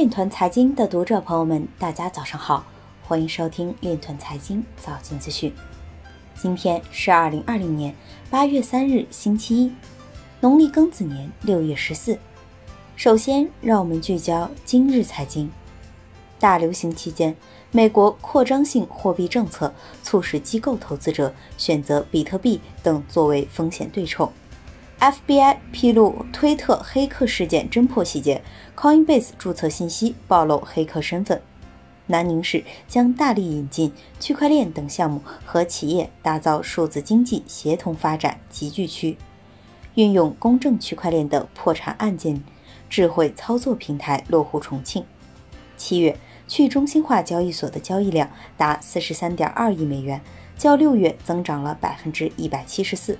链团财经的读者朋友们，大家早上好，欢迎收听链团财经早间资讯。今天是二零二零年八月三日，星期一，农历庚子年六月十四。首先，让我们聚焦今日财经。大流行期间，美国扩张性货币政策促使机构投资者选择比特币等作为风险对冲。FBI 披露推特黑客事件侦破细节，Coinbase 注册信息暴露黑客身份。南宁市将大力引进区块链等项目和企业，打造数字经济协同发展集聚区。运用公正区块链的破产案件智慧操作平台落户重庆。七月去中心化交易所的交易量达四十三点二亿美元，较六月增长了百分之一百七十四。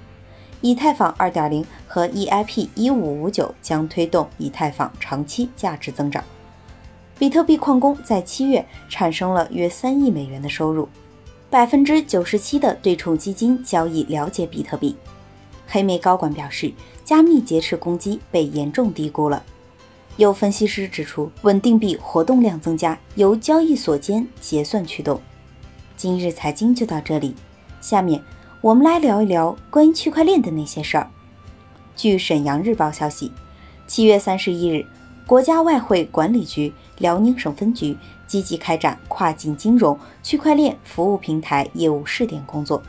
以太坊2.0和 EIP 1559将推动以太坊长期价值增长。比特币矿工在七月产生了约三亿美元的收入。百分之九十七的对冲基金交易了解比特币。黑莓高管表示，加密劫持攻击被严重低估了。有分析师指出，稳定币活动量增加由交易所间结算驱动。今日财经就到这里，下面。我们来聊一聊关于区块链的那些事儿。据沈阳日报消息，七月三十一日，国家外汇管理局辽宁省分局积极开展跨境金融区块链服务平台业务试点工作。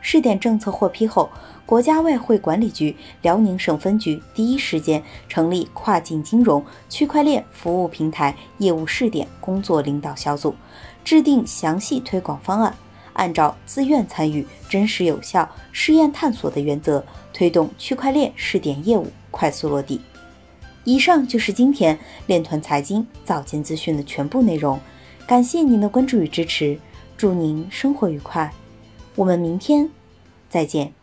试点政策获批后，国家外汇管理局辽宁省分局第一时间成立跨境金融区块链服务平台业务试点工作领导小组，制定详细推广方案。按照自愿参与、真实有效、试验探索的原则，推动区块链试点业务快速落地。以上就是今天链团财经早间资讯的全部内容，感谢您的关注与支持，祝您生活愉快，我们明天再见。